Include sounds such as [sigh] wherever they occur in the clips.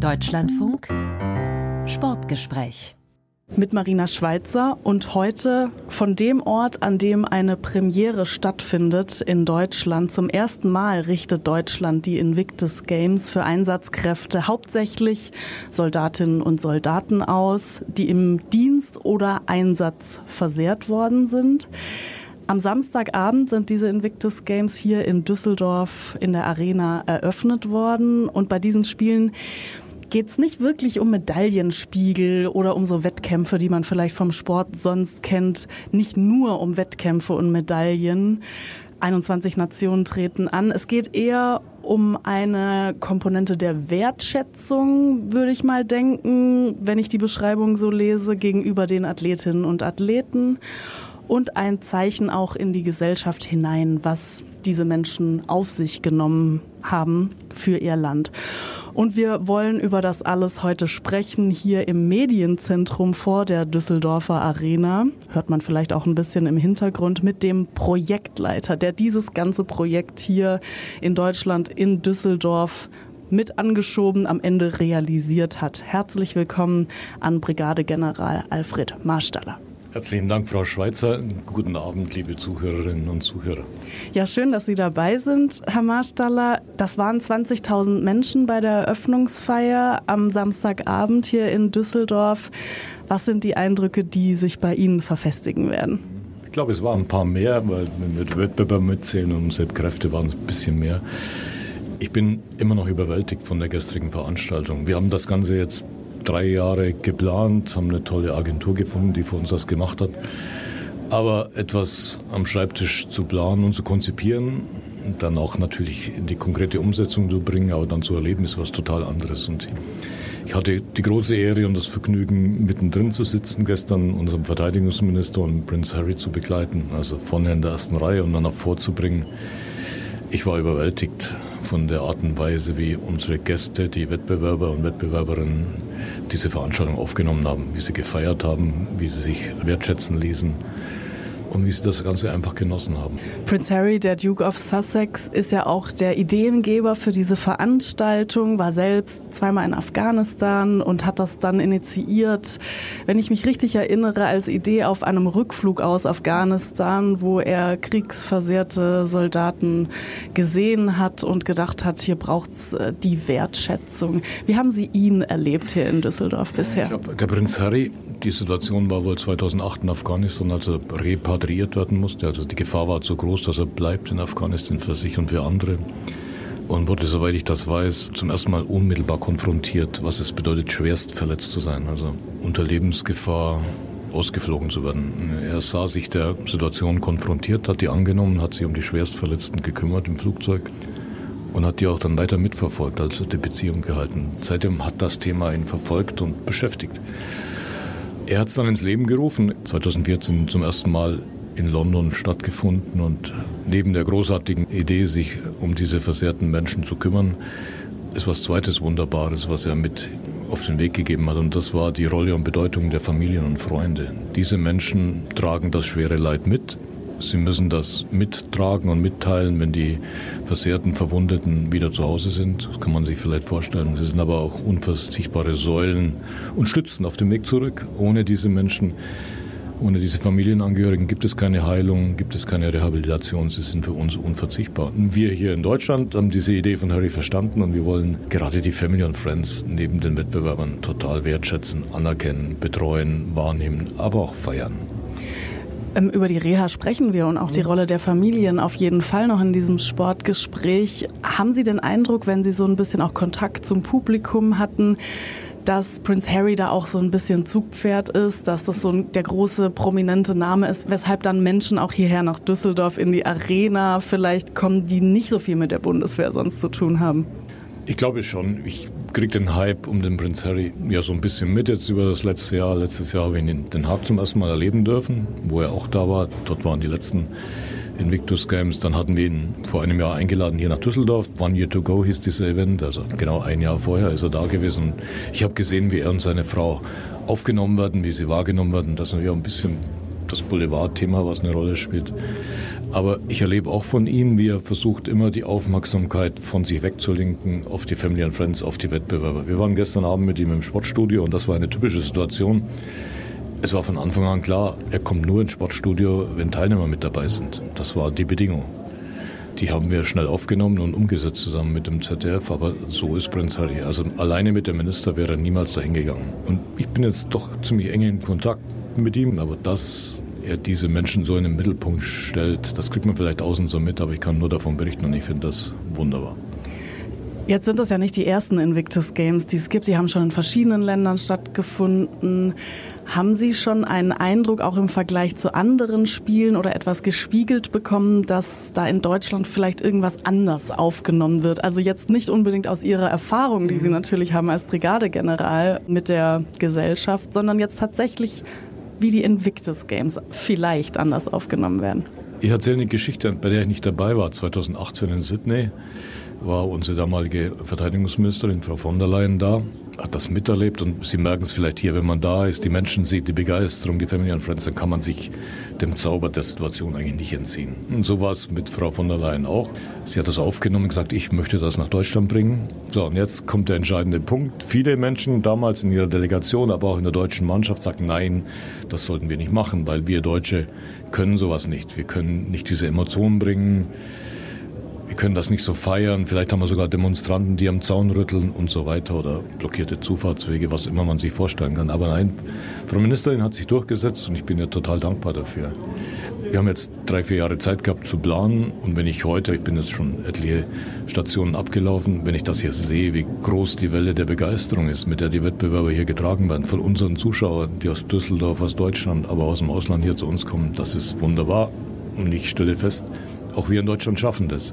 Deutschlandfunk Sportgespräch mit Marina Schweitzer und heute von dem Ort, an dem eine Premiere stattfindet in Deutschland. Zum ersten Mal richtet Deutschland die Invictus Games für Einsatzkräfte hauptsächlich Soldatinnen und Soldaten aus, die im Dienst oder Einsatz versehrt worden sind. Am Samstagabend sind diese Invictus Games hier in Düsseldorf in der Arena eröffnet worden und bei diesen Spielen geht es nicht wirklich um Medaillenspiegel oder um so Wettkämpfe, die man vielleicht vom Sport sonst kennt. Nicht nur um Wettkämpfe und Medaillen. 21 Nationen treten an. Es geht eher um eine Komponente der Wertschätzung, würde ich mal denken, wenn ich die Beschreibung so lese, gegenüber den Athletinnen und Athleten und ein Zeichen auch in die Gesellschaft hinein, was diese Menschen auf sich genommen haben für ihr Land. Und wir wollen über das alles heute sprechen hier im Medienzentrum vor der Düsseldorfer Arena. Hört man vielleicht auch ein bisschen im Hintergrund mit dem Projektleiter, der dieses ganze Projekt hier in Deutschland in Düsseldorf mit angeschoben am Ende realisiert hat. Herzlich willkommen an Brigadegeneral Alfred Marstaller. Herzlichen Dank, Frau Schweizer. Guten Abend, liebe Zuhörerinnen und Zuhörer. Ja, schön, dass Sie dabei sind, Herr Marstaller. Das waren 20.000 Menschen bei der Eröffnungsfeier am Samstagabend hier in Düsseldorf. Was sind die Eindrücke, die sich bei Ihnen verfestigen werden? Ich glaube, es waren ein paar mehr, weil mit Wettbewerb mitzählen und Sepp Kräfte waren es ein bisschen mehr. Ich bin immer noch überwältigt von der gestrigen Veranstaltung. Wir haben das Ganze jetzt drei Jahre geplant, haben eine tolle Agentur gefunden, die für uns das gemacht hat. Aber etwas am Schreibtisch zu planen und zu konzipieren, dann auch natürlich in die konkrete Umsetzung zu bringen, aber dann zu erleben, ist was total anderes. Und ich hatte die große Ehre und das Vergnügen, mittendrin zu sitzen, gestern unserem Verteidigungsminister und Prinz Harry zu begleiten, also vorne in der ersten Reihe und dann auch vorzubringen. Ich war überwältigt von der Art und Weise, wie unsere Gäste, die Wettbewerber und Wettbewerberinnen, diese Veranstaltung aufgenommen haben, wie sie gefeiert haben, wie sie sich wertschätzen ließen und wie sie das Ganze einfach genossen haben. Prince Harry, der Duke of Sussex, ist ja auch der Ideengeber für diese Veranstaltung, war selbst zweimal in Afghanistan und hat das dann initiiert, wenn ich mich richtig erinnere, als Idee auf einem Rückflug aus Afghanistan, wo er kriegsversehrte Soldaten gesehen hat und gedacht hat, hier braucht es äh, die Wertschätzung. Wie haben Sie ihn erlebt hier in Düsseldorf bisher? Ich glaube, der Prinz Harry, die Situation war wohl 2008 in Afghanistan, als er repatriiert werden musste. Also die Gefahr war zu groß, dass er bleibt in Afghanistan für sich und für andere. Und wurde, soweit ich das weiß, zum ersten Mal unmittelbar konfrontiert, was es bedeutet, schwerst verletzt zu sein. Also unter Lebensgefahr ausgeflogen zu werden. Er sah sich der Situation konfrontiert, hat die angenommen, hat sich um die Schwerstverletzten gekümmert im Flugzeug und hat die auch dann weiter mitverfolgt, also die Beziehung gehalten. Seitdem hat das Thema ihn verfolgt und beschäftigt. Er hat es dann ins Leben gerufen, 2014 zum ersten Mal in London stattgefunden und neben der großartigen Idee, sich um diese versehrten Menschen zu kümmern, ist was Zweites Wunderbares, was er mit auf den Weg gegeben hat und das war die Rolle und Bedeutung der Familien und Freunde. Diese Menschen tragen das schwere Leid mit Sie müssen das mittragen und mitteilen, wenn die versehrten Verwundeten wieder zu Hause sind. Das kann man sich vielleicht vorstellen. Sie sind aber auch unverzichtbare Säulen und Stützen auf dem Weg zurück. Ohne diese Menschen, ohne diese Familienangehörigen gibt es keine Heilung, gibt es keine Rehabilitation. Sie sind für uns unverzichtbar. Wir hier in Deutschland haben diese Idee von Harry verstanden und wir wollen gerade die Family und Friends neben den Wettbewerbern total wertschätzen, anerkennen, betreuen, wahrnehmen, aber auch feiern. Ähm, über die Reha sprechen wir und auch die mhm. Rolle der Familien auf jeden Fall noch in diesem Sportgespräch. Haben Sie den Eindruck, wenn Sie so ein bisschen auch Kontakt zum Publikum hatten, dass Prince Harry da auch so ein bisschen Zugpferd ist, dass das so der große prominente Name ist, weshalb dann Menschen auch hierher nach Düsseldorf in die Arena vielleicht kommen, die nicht so viel mit der Bundeswehr sonst zu tun haben? Ich glaube schon. Ich kriege den Hype um den Prinz Harry ja so ein bisschen mit jetzt über das letzte Jahr. Letztes Jahr habe ich ihn in Den Haag zum ersten Mal erleben dürfen, wo er auch da war. Dort waren die letzten Invictus Games. Dann hatten wir ihn vor einem Jahr eingeladen hier nach Düsseldorf. One Year to Go hieß dieser Event. Also genau ein Jahr vorher ist er da gewesen. Ich habe gesehen, wie er und seine Frau aufgenommen werden, wie sie wahrgenommen werden. Das ist auch ein bisschen das Boulevardthema, was eine Rolle spielt. Aber ich erlebe auch von ihm, wie er versucht, immer die Aufmerksamkeit von sich wegzulenken auf die Family and Friends, auf die Wettbewerber. Wir waren gestern Abend mit ihm im Sportstudio und das war eine typische Situation. Es war von Anfang an klar, er kommt nur ins Sportstudio, wenn Teilnehmer mit dabei sind. Das war die Bedingung. Die haben wir schnell aufgenommen und umgesetzt zusammen mit dem ZDF, aber so ist Prinz Harry. Also alleine mit dem Minister wäre er niemals dahin gegangen. Und ich bin jetzt doch ziemlich eng in Kontakt mit ihm, aber dass er diese Menschen so in den Mittelpunkt stellt, das kriegt man vielleicht außen so mit, aber ich kann nur davon berichten und ich finde das wunderbar. Jetzt sind das ja nicht die ersten Invictus Games, die es gibt. Die haben schon in verschiedenen Ländern stattgefunden. Haben Sie schon einen Eindruck, auch im Vergleich zu anderen Spielen oder etwas gespiegelt bekommen, dass da in Deutschland vielleicht irgendwas anders aufgenommen wird? Also jetzt nicht unbedingt aus Ihrer Erfahrung, die Sie mhm. natürlich haben als Brigadegeneral mit der Gesellschaft, sondern jetzt tatsächlich wie die Invictus Games vielleicht anders aufgenommen werden. Ich erzähle eine Geschichte, bei der ich nicht dabei war, 2018 in Sydney war unsere damalige Verteidigungsministerin, Frau von der Leyen, da, hat das miterlebt und Sie merken es vielleicht hier, wenn man da ist, die Menschen sieht, die Begeisterung, die Family and Friends, dann kann man sich dem Zauber der Situation eigentlich nicht entziehen. Und so war es mit Frau von der Leyen auch. Sie hat das aufgenommen und gesagt, ich möchte das nach Deutschland bringen. So, und jetzt kommt der entscheidende Punkt. Viele Menschen damals in ihrer Delegation, aber auch in der deutschen Mannschaft sagten, nein, das sollten wir nicht machen, weil wir Deutsche können sowas nicht. Wir können nicht diese Emotionen bringen wir können das nicht so feiern. Vielleicht haben wir sogar Demonstranten, die am Zaun rütteln und so weiter oder blockierte Zufahrtswege, was immer man sich vorstellen kann. Aber nein, Frau Ministerin hat sich durchgesetzt und ich bin ihr total dankbar dafür. Wir haben jetzt drei, vier Jahre Zeit gehabt zu planen und wenn ich heute, ich bin jetzt schon etliche Stationen abgelaufen, wenn ich das hier sehe, wie groß die Welle der Begeisterung ist, mit der die Wettbewerber hier getragen werden, von unseren Zuschauern, die aus Düsseldorf, aus Deutschland, aber aus dem Ausland hier zu uns kommen, das ist wunderbar. Und ich stelle fest, auch wir in Deutschland schaffen das.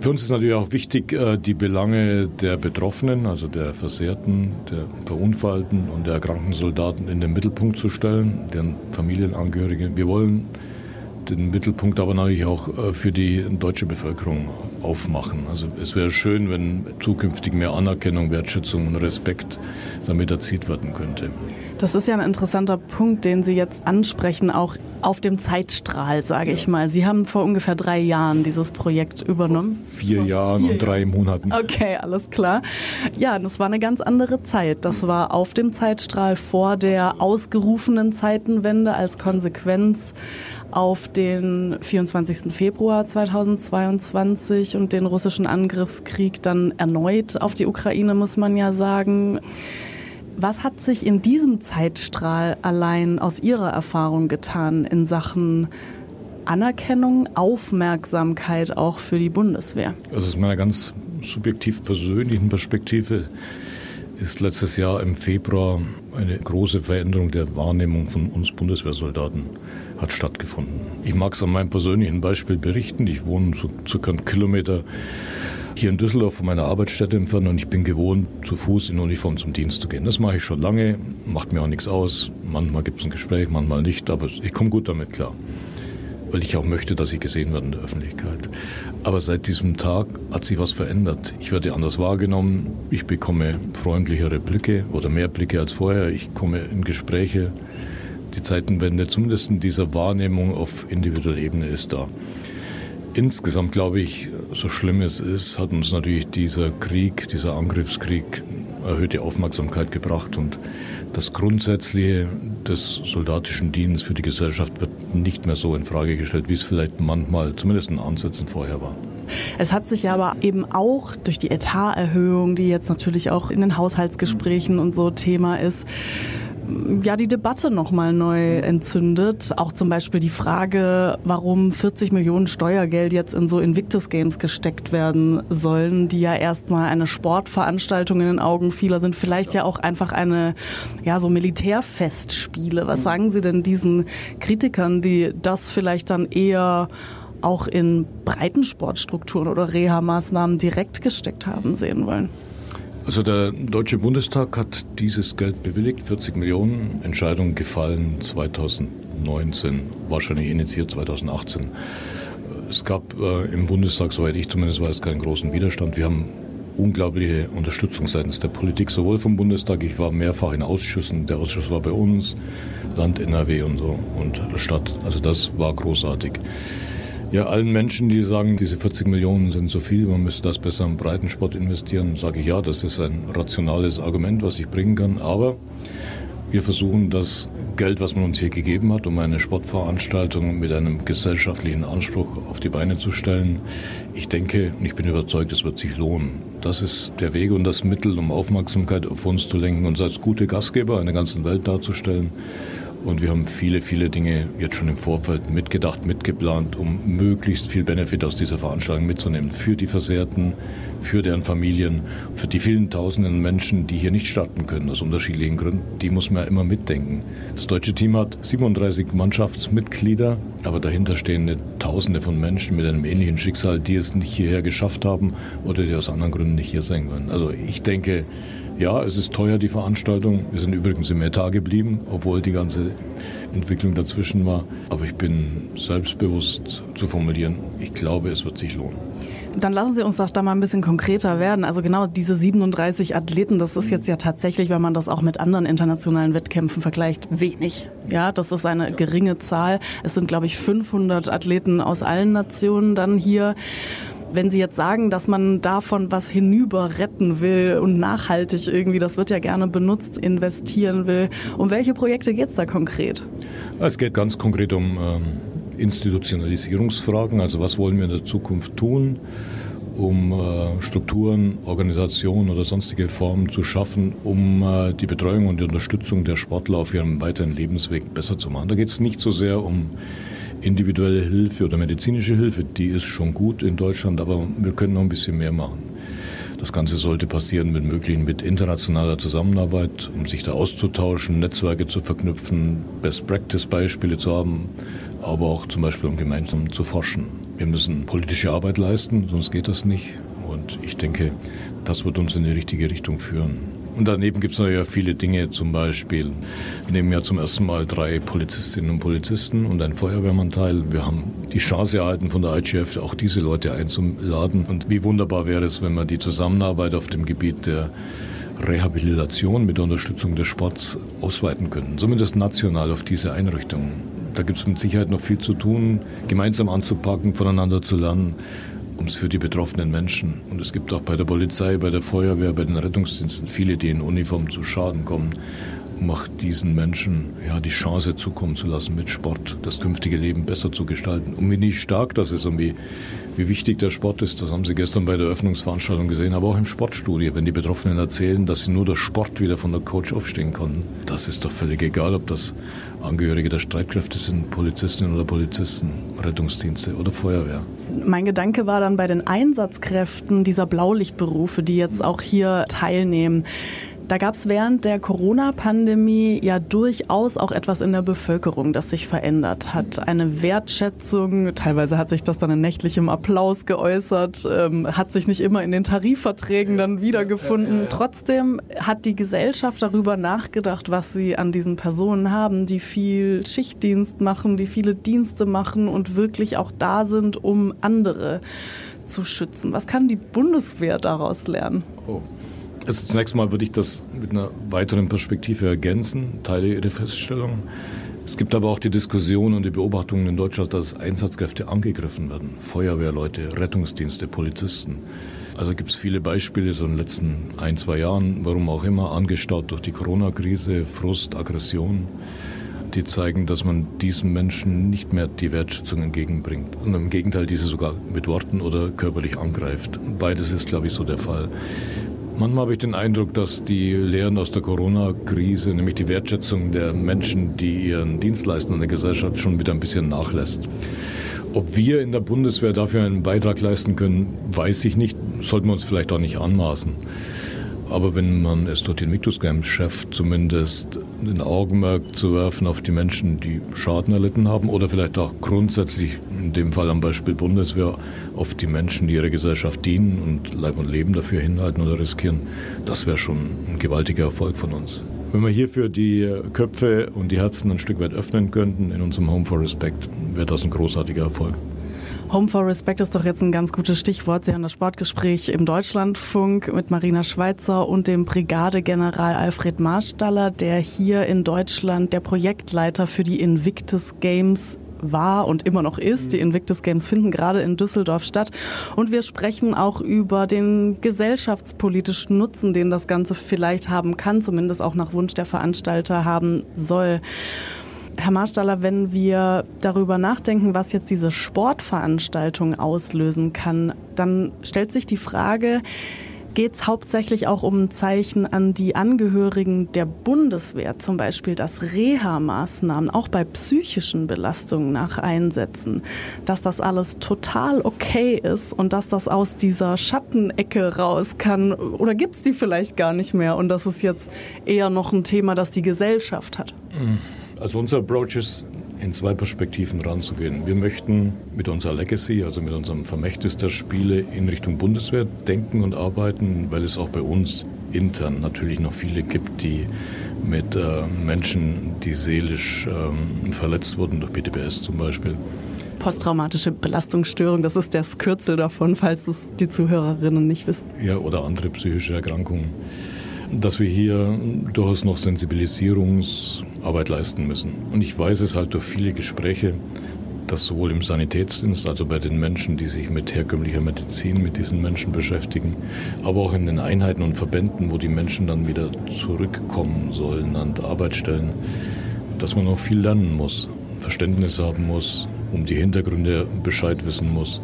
Für uns ist natürlich auch wichtig, äh, die Belange der Betroffenen, also der Versehrten, der Verunfallten und der erkrankten Soldaten in den Mittelpunkt zu stellen, deren Familienangehörige. Wir wollen den Mittelpunkt aber natürlich auch äh, für die deutsche Bevölkerung aufmachen. Also es wäre schön, wenn zukünftig mehr Anerkennung, Wertschätzung und Respekt damit erzielt werden könnte. Das ist ja ein interessanter Punkt, den Sie jetzt ansprechen, auch auf dem Zeitstrahl, sage ich mal. Sie haben vor ungefähr drei Jahren dieses Projekt übernommen. Vor vier vor Jahren vier und drei Monaten. Okay, alles klar. Ja, das war eine ganz andere Zeit. Das war auf dem Zeitstrahl vor der ausgerufenen Zeitenwende als Konsequenz auf den 24. Februar 2022 und den russischen Angriffskrieg dann erneut auf die Ukraine, muss man ja sagen. Was hat sich in diesem Zeitstrahl allein aus Ihrer Erfahrung getan in Sachen Anerkennung, Aufmerksamkeit auch für die Bundeswehr? Also aus meiner ganz subjektiv persönlichen Perspektive ist letztes Jahr im Februar eine große Veränderung der Wahrnehmung von uns Bundeswehrsoldaten hat stattgefunden. Ich mag es an meinem persönlichen Beispiel berichten. Ich wohne so circa einen Kilometer hier in Düsseldorf von meiner Arbeitsstätte entfernt und ich bin gewohnt, zu Fuß in Uniform zum Dienst zu gehen. Das mache ich schon lange, macht mir auch nichts aus. Manchmal gibt es ein Gespräch, manchmal nicht, aber ich komme gut damit klar. Weil ich auch möchte, dass ich gesehen werde in der Öffentlichkeit. Aber seit diesem Tag hat sich was verändert. Ich werde anders wahrgenommen. Ich bekomme freundlichere Blicke oder mehr Blicke als vorher. Ich komme in Gespräche. Die Zeitenwende, zumindest in dieser Wahrnehmung auf individueller Ebene, ist da. Insgesamt glaube ich, so schlimm es ist, hat uns natürlich dieser Krieg, dieser Angriffskrieg erhöhte Aufmerksamkeit gebracht und das Grundsätzliche des soldatischen Dienstes für die Gesellschaft wird nicht mehr so in Frage gestellt, wie es vielleicht manchmal, zumindest in Ansätzen vorher war. Es hat sich aber eben auch durch die Etaterhöhung, die jetzt natürlich auch in den Haushaltsgesprächen und so Thema ist, ja die Debatte nochmal neu entzündet. Auch zum Beispiel die Frage, warum 40 Millionen Steuergeld jetzt in so Invictus Games gesteckt werden sollen, die ja erstmal eine Sportveranstaltung in den Augen vieler sind, vielleicht ja auch einfach eine, ja, so Militärfestspiele. Was sagen Sie denn diesen Kritikern, die das vielleicht dann eher auch in Breitensportstrukturen oder Reha-Maßnahmen direkt gesteckt haben sehen wollen? Also der Deutsche Bundestag hat dieses Geld bewilligt, 40 Millionen. Entscheidung gefallen 2019, wahrscheinlich initiiert 2018. Es gab äh, im Bundestag, soweit ich zumindest weiß, keinen großen Widerstand. Wir haben unglaubliche Unterstützung seitens der Politik, sowohl vom Bundestag, ich war mehrfach in Ausschüssen, der Ausschuss war bei uns, Land NRW und so und Stadt. Also das war großartig. Ja, allen Menschen, die sagen, diese 40 Millionen sind zu viel, man müsste das besser im Breitensport investieren, sage ich ja, das ist ein rationales Argument, was ich bringen kann. Aber wir versuchen das Geld, was man uns hier gegeben hat, um eine Sportveranstaltung mit einem gesellschaftlichen Anspruch auf die Beine zu stellen. Ich denke ich bin überzeugt, es wird sich lohnen. Das ist der Weg und das Mittel, um Aufmerksamkeit auf uns zu lenken, uns als gute Gastgeber in der ganzen Welt darzustellen. Und wir haben viele, viele Dinge jetzt schon im Vorfeld mitgedacht, mitgeplant, um möglichst viel Benefit aus dieser Veranstaltung mitzunehmen. Für die Versehrten, für deren Familien, für die vielen tausenden Menschen, die hier nicht starten können, aus unterschiedlichen Gründen. Die muss man ja immer mitdenken. Das deutsche Team hat 37 Mannschaftsmitglieder, aber dahinter stehen Tausende von Menschen mit einem ähnlichen Schicksal, die es nicht hierher geschafft haben oder die aus anderen Gründen nicht hier sein können. Also ich denke, ja, es ist teuer, die Veranstaltung. Wir sind übrigens im Etat geblieben, obwohl die ganze Entwicklung dazwischen war. Aber ich bin selbstbewusst zu formulieren, ich glaube, es wird sich lohnen. Dann lassen Sie uns doch da mal ein bisschen konkreter werden. Also genau diese 37 Athleten, das ist jetzt ja tatsächlich, wenn man das auch mit anderen internationalen Wettkämpfen vergleicht, wenig. Ja, das ist eine geringe Zahl. Es sind, glaube ich, 500 Athleten aus allen Nationen dann hier. Wenn Sie jetzt sagen, dass man davon was hinüber retten will und nachhaltig irgendwie, das wird ja gerne benutzt, investieren will, um welche Projekte geht es da konkret? Es geht ganz konkret um ähm, Institutionalisierungsfragen, also was wollen wir in der Zukunft tun, um äh, Strukturen, Organisationen oder sonstige Formen zu schaffen, um äh, die Betreuung und die Unterstützung der Sportler auf ihrem weiteren Lebensweg besser zu machen. Da geht es nicht so sehr um individuelle Hilfe oder medizinische Hilfe, die ist schon gut in Deutschland, aber wir können noch ein bisschen mehr machen. Das Ganze sollte passieren mit möglichen mit internationaler Zusammenarbeit, um sich da auszutauschen, Netzwerke zu verknüpfen, Best-Practice-Beispiele zu haben, aber auch zum Beispiel um gemeinsam zu forschen. Wir müssen politische Arbeit leisten, sonst geht das nicht. Und ich denke, das wird uns in die richtige Richtung führen. Und daneben gibt es natürlich viele Dinge, zum Beispiel nehmen ja zum ersten Mal drei Polizistinnen und Polizisten und ein Feuerwehrmann teil. Wir haben die Chance erhalten von der IGF, auch diese Leute einzuladen. Und wie wunderbar wäre es, wenn man die Zusammenarbeit auf dem Gebiet der Rehabilitation mit der Unterstützung des Sports ausweiten könnten, zumindest national auf diese Einrichtungen. Da gibt es mit Sicherheit noch viel zu tun, gemeinsam anzupacken, voneinander zu lernen es für die betroffenen Menschen. Und es gibt auch bei der Polizei, bei der Feuerwehr, bei den Rettungsdiensten viele, die in Uniform zu Schaden kommen. Um auch diesen Menschen ja, die Chance zukommen zu lassen, mit Sport das künftige Leben besser zu gestalten. Und wie stark das ist und wie, wie wichtig der Sport ist, das haben Sie gestern bei der Eröffnungsveranstaltung gesehen, aber auch im Sportstudio, wenn die Betroffenen erzählen, dass sie nur durch Sport wieder von der Coach aufstehen konnten. Das ist doch völlig egal, ob das Angehörige der Streitkräfte sind, Polizistinnen oder Polizisten, Rettungsdienste oder Feuerwehr. Mein Gedanke war dann bei den Einsatzkräften dieser Blaulichtberufe, die jetzt auch hier teilnehmen. Da gab es während der Corona-Pandemie ja durchaus auch etwas in der Bevölkerung, das sich verändert hat. Eine Wertschätzung, teilweise hat sich das dann in nächtlichem Applaus geäußert, ähm, hat sich nicht immer in den Tarifverträgen dann wiedergefunden. Trotzdem hat die Gesellschaft darüber nachgedacht, was sie an diesen Personen haben, die viel Schichtdienst machen, die viele Dienste machen und wirklich auch da sind, um andere zu schützen. Was kann die Bundeswehr daraus lernen? Oh. Also zunächst mal würde ich das mit einer weiteren Perspektive ergänzen, teile Ihre Feststellung. Es gibt aber auch die Diskussion und die Beobachtungen in Deutschland, dass Einsatzkräfte angegriffen werden. Feuerwehrleute, Rettungsdienste, Polizisten. Also gibt es viele Beispiele so in den letzten ein, zwei Jahren, warum auch immer, angestaut durch die Corona-Krise, Frust, Aggression, die zeigen, dass man diesen Menschen nicht mehr die Wertschätzung entgegenbringt. Und im Gegenteil, diese sogar mit Worten oder körperlich angreift. Beides ist, glaube ich, so der Fall. Manchmal habe ich den Eindruck, dass die Lehren aus der Corona-Krise, nämlich die Wertschätzung der Menschen, die ihren Dienst leisten in der Gesellschaft, schon wieder ein bisschen nachlässt. Ob wir in der Bundeswehr dafür einen Beitrag leisten können, weiß ich nicht, sollten wir uns vielleicht auch nicht anmaßen. Aber wenn man es dort den Victus-Games schafft, zumindest den Augenmerk zu werfen auf die Menschen, die Schaden erlitten haben oder vielleicht auch grundsätzlich, in dem Fall am Beispiel Bundeswehr, auf die Menschen, die ihrer Gesellschaft dienen und Leib und Leben dafür hinhalten oder riskieren, das wäre schon ein gewaltiger Erfolg von uns. Wenn wir hierfür die Köpfe und die Herzen ein Stück weit öffnen könnten in unserem Home for Respect, wäre das ein großartiger Erfolg. Home for Respect ist doch jetzt ein ganz gutes Stichwort. Sie haben das Sportgespräch im Deutschlandfunk mit Marina Schweizer und dem Brigadegeneral Alfred Marstaller, der hier in Deutschland der Projektleiter für die Invictus Games war und immer noch ist. Die mhm. Invictus Games finden gerade in Düsseldorf statt. Und wir sprechen auch über den gesellschaftspolitischen Nutzen, den das Ganze vielleicht haben kann, zumindest auch nach Wunsch der Veranstalter haben soll. Herr Marstaller, wenn wir darüber nachdenken, was jetzt diese Sportveranstaltung auslösen kann, dann stellt sich die Frage, geht es hauptsächlich auch um ein Zeichen an die Angehörigen der Bundeswehr, zum Beispiel, dass Reha-Maßnahmen auch bei psychischen Belastungen nach einsetzen, dass das alles total okay ist und dass das aus dieser Schattenecke raus kann oder gibt es die vielleicht gar nicht mehr und das ist jetzt eher noch ein Thema, das die Gesellschaft hat? Mhm. Also unser Approach ist, in zwei Perspektiven ranzugehen. Wir möchten mit unserer Legacy, also mit unserem Vermächtnis der Spiele in Richtung Bundeswehr denken und arbeiten, weil es auch bei uns intern natürlich noch viele gibt, die mit äh, Menschen, die seelisch ähm, verletzt wurden, durch BTBS zum Beispiel. Posttraumatische Belastungsstörung, das ist das Kürzel davon, falls es die Zuhörerinnen nicht wissen. Ja, oder andere psychische Erkrankungen dass wir hier durchaus noch Sensibilisierungsarbeit leisten müssen. Und ich weiß es halt durch viele Gespräche, dass sowohl im Sanitätsdienst, also bei den Menschen, die sich mit herkömmlicher Medizin mit diesen Menschen beschäftigen, aber auch in den Einheiten und Verbänden, wo die Menschen dann wieder zurückkommen sollen an Arbeitsstellen, dass man noch viel lernen muss, Verständnis haben muss, um die Hintergründe Bescheid wissen muss,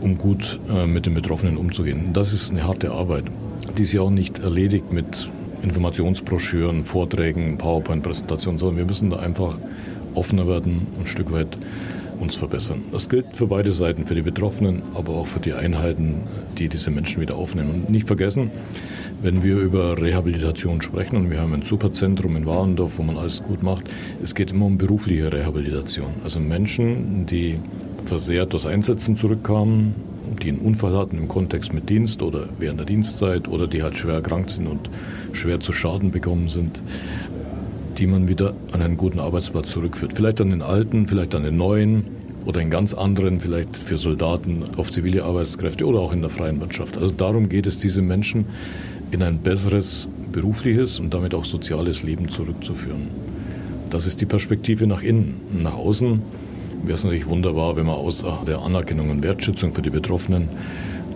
um gut äh, mit den Betroffenen umzugehen. Das ist eine harte Arbeit die ist ja auch nicht erledigt mit Informationsbroschüren, Vorträgen, PowerPoint-Präsentationen, sondern wir müssen da einfach offener werden, ein Stück weit uns verbessern. Das gilt für beide Seiten, für die Betroffenen, aber auch für die Einheiten, die diese Menschen wieder aufnehmen. Und nicht vergessen, wenn wir über Rehabilitation sprechen, und wir haben ein Superzentrum in Warendorf, wo man alles gut macht, es geht immer um berufliche Rehabilitation. Also Menschen, die versehrt aus Einsätzen zurückkamen, die einen Unfall hatten im Kontext mit Dienst oder während der Dienstzeit oder die halt schwer erkrankt sind und schwer zu Schaden bekommen sind, die man wieder an einen guten Arbeitsplatz zurückführt. Vielleicht an den alten, vielleicht an den neuen oder in ganz anderen, vielleicht für Soldaten, auf zivile Arbeitskräfte oder auch in der freien Wirtschaft. Also darum geht es, diese Menschen in ein besseres berufliches und damit auch soziales Leben zurückzuführen. Das ist die Perspektive nach innen. Nach außen wäre es natürlich wunderbar, wenn man außer der Anerkennung und Wertschätzung für die Betroffenen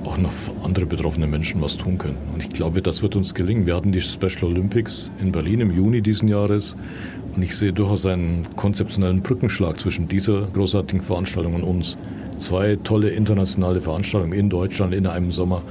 auch noch für andere betroffene Menschen was tun könnten. Und ich glaube, das wird uns gelingen. Wir hatten die Special Olympics in Berlin im Juni diesen Jahres und ich sehe durchaus einen konzeptionellen Brückenschlag zwischen dieser großartigen Veranstaltung und uns. Zwei tolle internationale Veranstaltungen in Deutschland in einem Sommer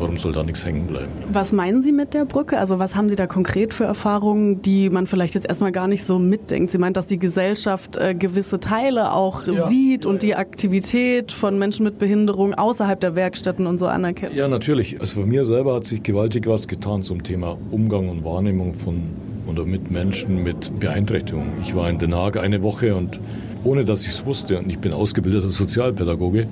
Warum soll da nichts hängen bleiben? Was meinen Sie mit der Brücke? Also was haben Sie da konkret für Erfahrungen, die man vielleicht jetzt erstmal gar nicht so mitdenkt? Sie meint, dass die Gesellschaft äh, gewisse Teile auch ja. sieht und die Aktivität von Menschen mit Behinderung außerhalb der Werkstätten und so anerkennt? Ja, natürlich. Also für mir selber hat sich gewaltig was getan zum Thema Umgang und Wahrnehmung von oder mit Menschen mit Beeinträchtigungen. Ich war in Den Haag eine Woche und ohne dass ich es wusste, und ich bin ausgebildeter Sozialpädagoge,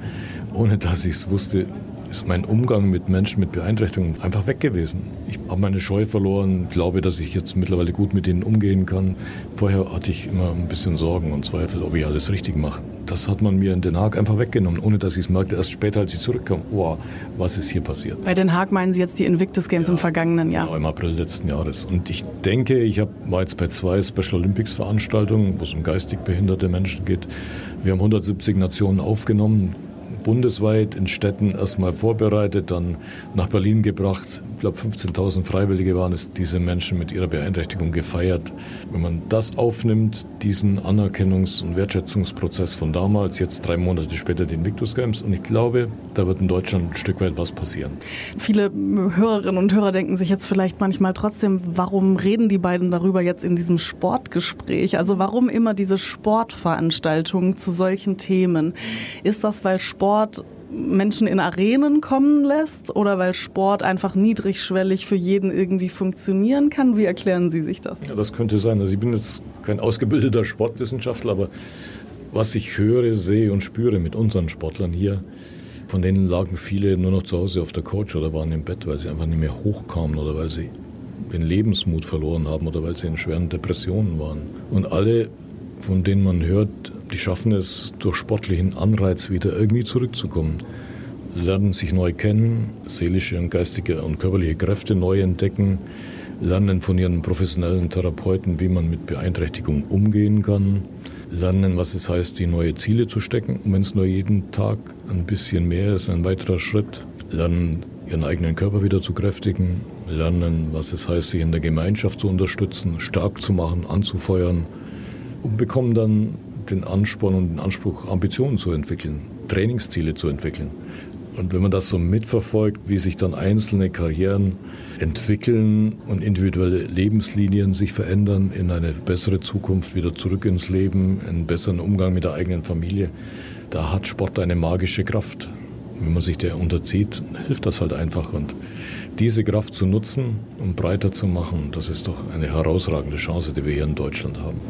ohne dass ich es wusste, ist mein Umgang mit Menschen mit Beeinträchtigungen einfach weg gewesen. Ich habe meine Scheu verloren, glaube, dass ich jetzt mittlerweile gut mit ihnen umgehen kann. Vorher hatte ich immer ein bisschen Sorgen und Zweifel, ob ich alles richtig mache. Das hat man mir in Den Haag einfach weggenommen, ohne dass ich es merkte. Erst später, als ich zurückkam, wow, was ist hier passiert? Bei Den Haag meinen Sie jetzt die Invictus Games ja, im vergangenen Jahr? Genau, im April letzten Jahres. Und ich denke, ich hab, war jetzt bei zwei Special Olympics Veranstaltungen, wo es um geistig behinderte Menschen geht. Wir haben 170 Nationen aufgenommen bundesweit in Städten erstmal vorbereitet, dann nach Berlin gebracht. Ich glaube, 15.000 Freiwillige waren es, diese Menschen mit ihrer Beeinträchtigung gefeiert. Wenn man das aufnimmt, diesen Anerkennungs- und Wertschätzungsprozess von damals, jetzt drei Monate später den Victus Games, und ich glaube, da wird in Deutschland ein Stück weit was passieren. Viele Hörerinnen und Hörer denken sich jetzt vielleicht manchmal trotzdem, warum reden die beiden darüber jetzt in diesem Sportgespräch? Also warum immer diese Sportveranstaltungen zu solchen Themen? Ist das, weil Sport Sport Menschen in Arenen kommen lässt oder weil Sport einfach niedrigschwellig für jeden irgendwie funktionieren kann? Wie erklären Sie sich das? Ja, das könnte sein. Also ich bin jetzt kein ausgebildeter Sportwissenschaftler, aber was ich höre, sehe und spüre mit unseren Sportlern hier, von denen lagen viele nur noch zu Hause auf der Couch oder waren im Bett, weil sie einfach nicht mehr hochkamen oder weil sie den Lebensmut verloren haben oder weil sie in schweren Depressionen waren. Und alle, von denen man hört, die schaffen es, durch sportlichen Anreiz wieder irgendwie zurückzukommen. Lernen sich neu kennen, seelische und geistige und körperliche Kräfte neu entdecken, lernen von ihren professionellen Therapeuten, wie man mit Beeinträchtigung umgehen kann, lernen, was es heißt, die neue Ziele zu stecken. Und wenn es nur jeden Tag ein bisschen mehr ist, ein weiterer Schritt, lernen, ihren eigenen Körper wieder zu kräftigen, lernen, was es heißt, sich in der Gemeinschaft zu unterstützen, stark zu machen, anzufeuern und bekommen dann den Ansporn und den Anspruch, Ambitionen zu entwickeln, Trainingsziele zu entwickeln. Und wenn man das so mitverfolgt, wie sich dann einzelne Karrieren entwickeln und individuelle Lebenslinien sich verändern in eine bessere Zukunft, wieder zurück ins Leben, einen besseren Umgang mit der eigenen Familie, da hat Sport eine magische Kraft. Wenn man sich der unterzieht, hilft das halt einfach. Und diese Kraft zu nutzen und breiter zu machen, das ist doch eine herausragende Chance, die wir hier in Deutschland haben.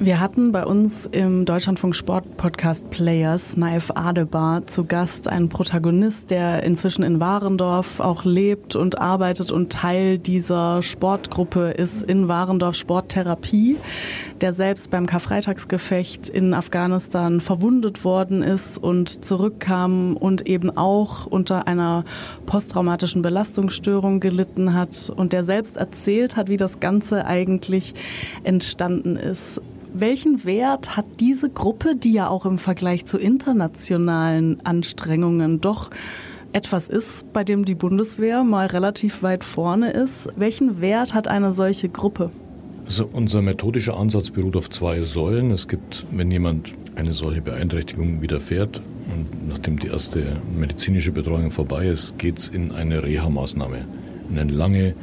Wir hatten bei uns im Deutschlandfunk Sport Podcast Players Naif Adebar zu Gast einen Protagonist, der inzwischen in Warendorf auch lebt und arbeitet und Teil dieser Sportgruppe ist in Warendorf Sporttherapie, der selbst beim Karfreitagsgefecht in Afghanistan verwundet worden ist und zurückkam und eben auch unter einer posttraumatischen Belastungsstörung gelitten hat und der selbst erzählt hat, wie das Ganze eigentlich entstanden ist. Welchen Wert hat diese Gruppe, die ja auch im Vergleich zu internationalen Anstrengungen doch etwas ist, bei dem die Bundeswehr mal relativ weit vorne ist? Welchen Wert hat eine solche Gruppe? Also unser methodischer Ansatz beruht auf zwei Säulen. Es gibt, wenn jemand eine solche Beeinträchtigung widerfährt und nachdem die erste medizinische Betreuung vorbei ist, geht es in eine Reha-Maßnahme, in eine lange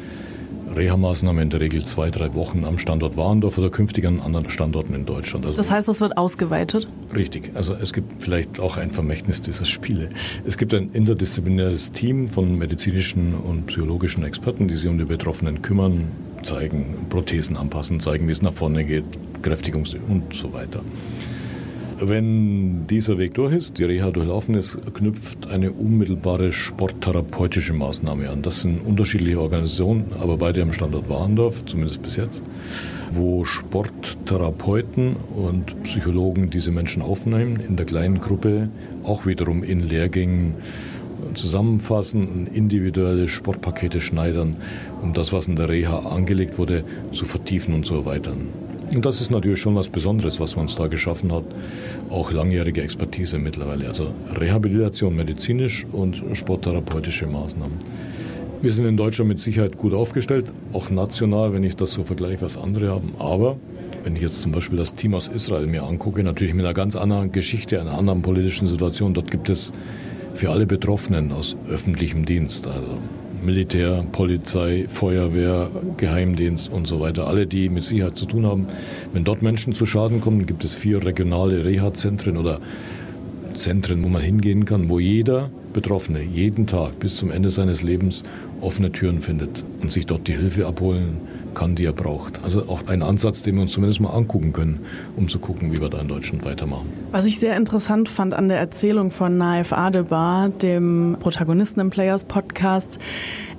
Reha-Maßnahme in der Regel zwei, drei Wochen am Standort Warendorf oder künftig an anderen Standorten in Deutschland. Also das heißt, das wird ausgeweitet? Richtig. Also es gibt vielleicht auch ein Vermächtnis dieser Spiele. Es gibt ein interdisziplinäres Team von medizinischen und psychologischen Experten, die sich um die Betroffenen kümmern, zeigen, Prothesen anpassen, zeigen, wie es nach vorne geht, Kräftigungs- und so weiter. Wenn dieser Weg durch ist, die Reha durchlaufen ist, knüpft eine unmittelbare sporttherapeutische Maßnahme an. Das sind unterschiedliche Organisationen, aber beide am Standort Warendorf, zumindest bis jetzt, wo Sporttherapeuten und Psychologen diese Menschen aufnehmen, in der kleinen Gruppe, auch wiederum in Lehrgängen zusammenfassen individuelle Sportpakete schneidern, um das, was in der Reha angelegt wurde, zu vertiefen und zu erweitern. Und das ist natürlich schon was Besonderes, was man uns da geschaffen hat. Auch langjährige Expertise mittlerweile. Also Rehabilitation medizinisch und sporttherapeutische Maßnahmen. Wir sind in Deutschland mit Sicherheit gut aufgestellt, auch national, wenn ich das so vergleiche, was andere haben. Aber wenn ich jetzt zum Beispiel das Team aus Israel mir angucke, natürlich mit einer ganz anderen Geschichte, einer anderen politischen Situation, dort gibt es für alle Betroffenen aus öffentlichem Dienst, also Militär, Polizei, Feuerwehr, Geheimdienst und so weiter, alle, die mit Sicherheit zu tun haben. Wenn dort Menschen zu Schaden kommen, gibt es vier regionale Reha-Zentren oder Zentren, wo man hingehen kann, wo jeder Betroffene jeden Tag bis zum Ende seines Lebens offene Türen findet und sich dort die Hilfe abholen kann, die er braucht. Also auch ein Ansatz, den wir uns zumindest mal angucken können, um zu gucken, wie wir da in Deutschland weitermachen. Was ich sehr interessant fand an der Erzählung von Naif Adebar, dem Protagonisten im Players Podcast,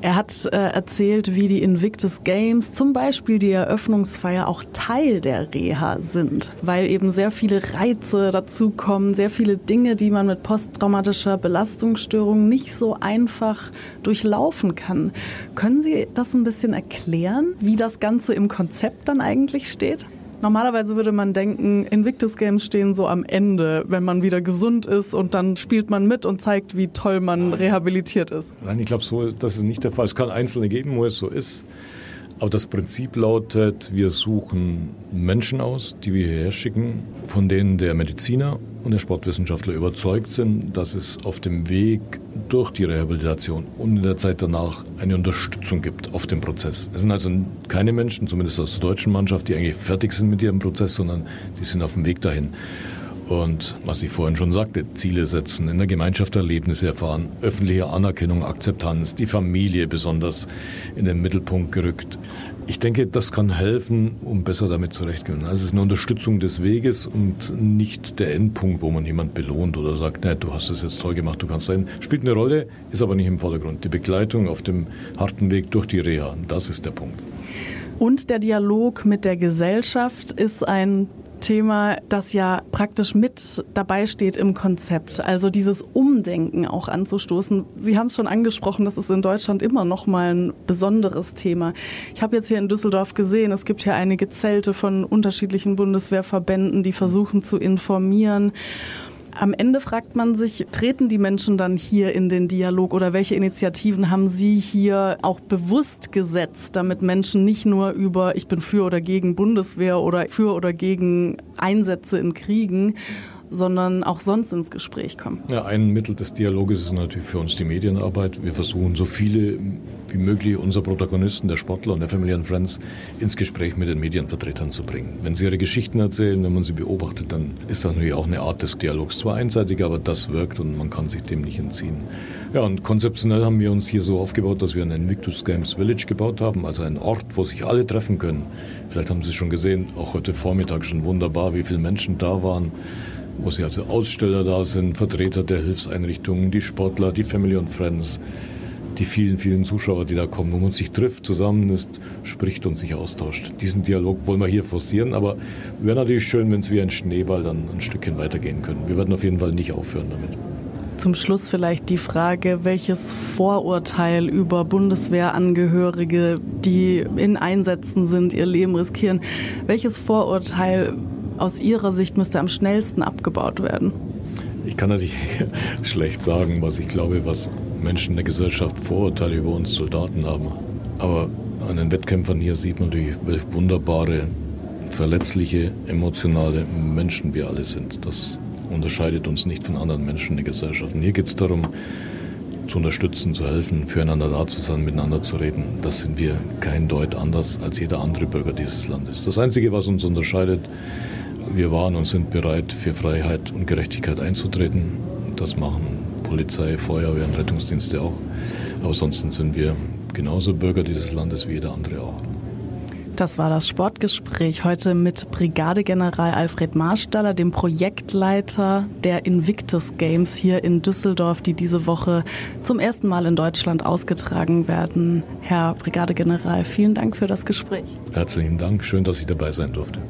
er hat äh, erzählt, wie die Invictus Games, zum Beispiel die Eröffnungsfeier, auch Teil der Reha sind, weil eben sehr viele Reize dazukommen, sehr viele Dinge, die man mit posttraumatischer Belastungsstörung nicht so einfach durchlaufen kann. Können Sie das ein bisschen erklären, wie das Ganze im Konzept dann eigentlich steht? Normalerweise würde man denken, Invictus Games stehen so am Ende, wenn man wieder gesund ist und dann spielt man mit und zeigt, wie toll man rehabilitiert ist. Nein, ich glaube, so das ist nicht der Fall. Es kann Einzelne geben, wo es so ist. Aber das Prinzip lautet, wir suchen Menschen aus, die wir hierher schicken, von denen der Mediziner und der Sportwissenschaftler überzeugt sind, dass es auf dem Weg durch die Rehabilitation und in der Zeit danach eine Unterstützung gibt auf dem Prozess. Es sind also keine Menschen, zumindest aus der deutschen Mannschaft, die eigentlich fertig sind mit ihrem Prozess, sondern die sind auf dem Weg dahin. Und was ich vorhin schon sagte, Ziele setzen, in der Gemeinschaft Erlebnisse erfahren, öffentliche Anerkennung, Akzeptanz, die Familie besonders in den Mittelpunkt gerückt. Ich denke, das kann helfen, um besser damit zurechtzukommen. Also es ist eine Unterstützung des Weges und nicht der Endpunkt, wo man jemand belohnt oder sagt, nee, du hast es jetzt toll gemacht, du kannst sein. Spielt eine Rolle, ist aber nicht im Vordergrund. Die Begleitung auf dem harten Weg durch die Reha, das ist der Punkt. Und der Dialog mit der Gesellschaft ist ein Thema, das ja praktisch mit dabei steht im Konzept. Also dieses Umdenken auch anzustoßen. Sie haben es schon angesprochen, das ist in Deutschland immer noch mal ein besonderes Thema. Ich habe jetzt hier in Düsseldorf gesehen, es gibt hier einige Zelte von unterschiedlichen Bundeswehrverbänden, die versuchen zu informieren. Am Ende fragt man sich, treten die Menschen dann hier in den Dialog oder welche Initiativen haben Sie hier auch bewusst gesetzt, damit Menschen nicht nur über ich bin für oder gegen Bundeswehr oder für oder gegen Einsätze in Kriegen, sondern auch sonst ins Gespräch kommen. Ja, ein Mittel des Dialoges ist natürlich für uns die Medienarbeit. Wir versuchen so viele wie möglich unserer Protagonisten, der Sportler und der Family and Friends, ins Gespräch mit den Medienvertretern zu bringen. Wenn sie ihre Geschichten erzählen, wenn man sie beobachtet, dann ist das natürlich auch eine Art des Dialogs. Zwar einseitig, aber das wirkt und man kann sich dem nicht entziehen. Ja, und konzeptionell haben wir uns hier so aufgebaut, dass wir ein Invictus Games Village gebaut haben, also einen Ort, wo sich alle treffen können. Vielleicht haben Sie es schon gesehen, auch heute Vormittag schon wunderbar, wie viele Menschen da waren wo sie also Aussteller da sind, Vertreter der Hilfseinrichtungen, die Sportler, die Family und Friends, die vielen, vielen Zuschauer, die da kommen, wo man sich trifft, zusammen ist, spricht und sich austauscht. Diesen Dialog wollen wir hier forcieren, aber wäre natürlich schön, wenn es wie ein Schneeball dann ein Stückchen weitergehen können. Wir werden auf jeden Fall nicht aufhören damit. Zum Schluss vielleicht die Frage, welches Vorurteil über Bundeswehrangehörige, die in Einsätzen sind, ihr Leben riskieren, welches Vorurteil aus Ihrer Sicht müsste am schnellsten abgebaut werden? Ich kann natürlich [laughs] schlecht sagen, was ich glaube, was Menschen in der Gesellschaft Vorurteile über uns Soldaten haben. Aber an den Wettkämpfern hier sieht man natürlich, welche wunderbare, verletzliche, emotionale Menschen wir alle sind. Das unterscheidet uns nicht von anderen Menschen in der Gesellschaft. Und hier geht es darum, zu unterstützen, zu helfen, füreinander da zu sein, miteinander zu reden. Das sind wir kein Deut anders als jeder andere Bürger dieses Landes. Das Einzige, was uns unterscheidet, wir waren und sind bereit, für Freiheit und Gerechtigkeit einzutreten. Das machen Polizei, Feuerwehr und Rettungsdienste auch. Aber ansonsten sind wir genauso Bürger dieses Landes wie jeder andere auch. Das war das Sportgespräch heute mit Brigadegeneral Alfred Marstaller, dem Projektleiter der Invictus Games hier in Düsseldorf, die diese Woche zum ersten Mal in Deutschland ausgetragen werden. Herr Brigadegeneral, vielen Dank für das Gespräch. Herzlichen Dank, schön, dass ich dabei sein durfte.